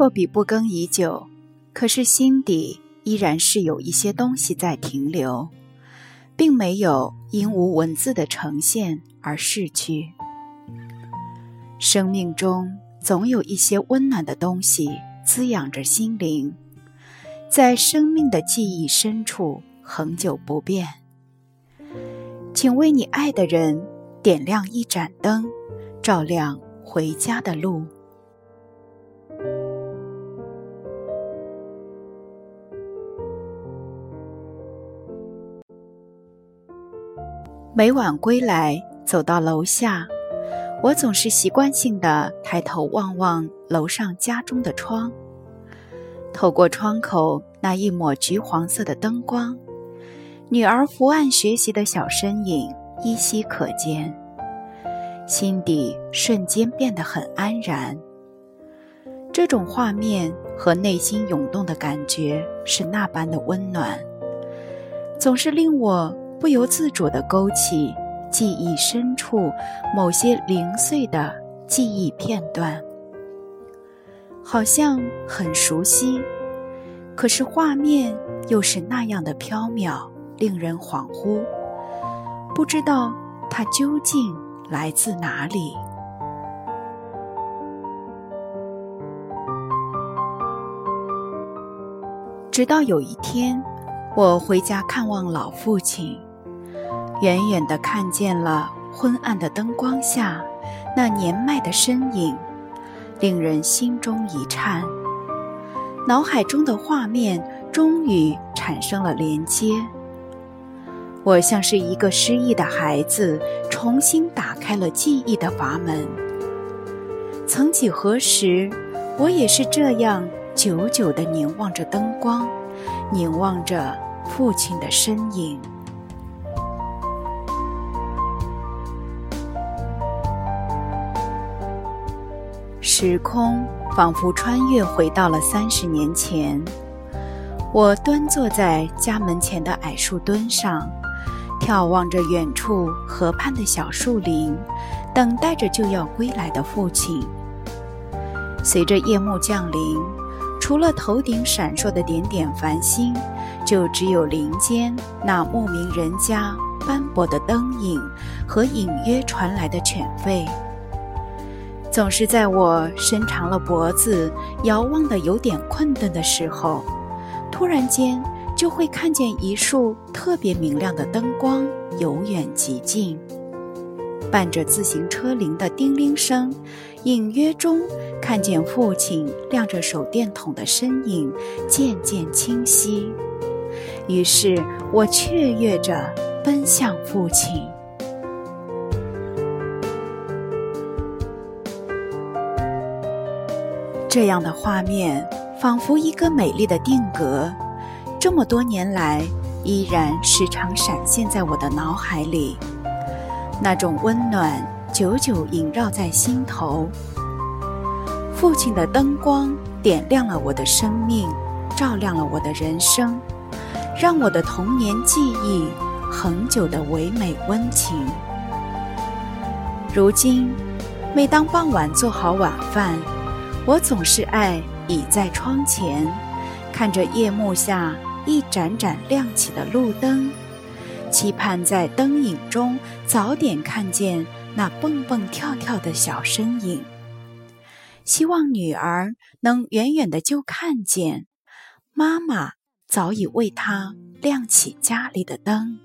辍笔不耕已久，可是心底依然是有一些东西在停留，并没有因无文字的呈现而逝去。生命中总有一些温暖的东西滋养着心灵，在生命的记忆深处恒久不变。请为你爱的人点亮一盏灯，照亮回家的路。每晚归来，走到楼下，我总是习惯性的抬头望望楼上家中的窗。透过窗口那一抹橘黄色的灯光，女儿伏案学习的小身影依稀可见，心底瞬间变得很安然。这种画面和内心涌动的感觉是那般的温暖，总是令我。不由自主地勾起记忆深处某些零碎的记忆片段，好像很熟悉，可是画面又是那样的飘渺，令人恍惚，不知道它究竟来自哪里。直到有一天，我回家看望老父亲。远远地看见了昏暗的灯光下那年迈的身影，令人心中一颤。脑海中的画面终于产生了连接。我像是一个失忆的孩子，重新打开了记忆的阀门。曾几何时，我也是这样久久地凝望着灯光，凝望着父亲的身影。时空仿佛穿越回到了三十年前，我端坐在家门前的矮树墩上，眺望着远处河畔的小树林，等待着就要归来的父亲。随着夜幕降临，除了头顶闪烁的点点繁星，就只有林间那牧民人家斑驳的灯影和隐约传来的犬吠。总是在我伸长了脖子、遥望的有点困顿的时候，突然间就会看见一束特别明亮的灯光由远及近，伴着自行车铃的叮铃声，隐约中看见父亲亮着手电筒的身影渐渐清晰。于是我雀跃着奔向父亲。这样的画面，仿佛一个美丽的定格，这么多年来依然时常闪现在我的脑海里。那种温暖久久萦绕在心头。父亲的灯光点亮了我的生命，照亮了我的人生，让我的童年记忆恒久的唯美温情。如今，每当傍晚做好晚饭。我总是爱倚在窗前，看着夜幕下一盏盏亮起的路灯，期盼在灯影中早点看见那蹦蹦跳跳的小身影。希望女儿能远远的就看见，妈妈早已为她亮起家里的灯。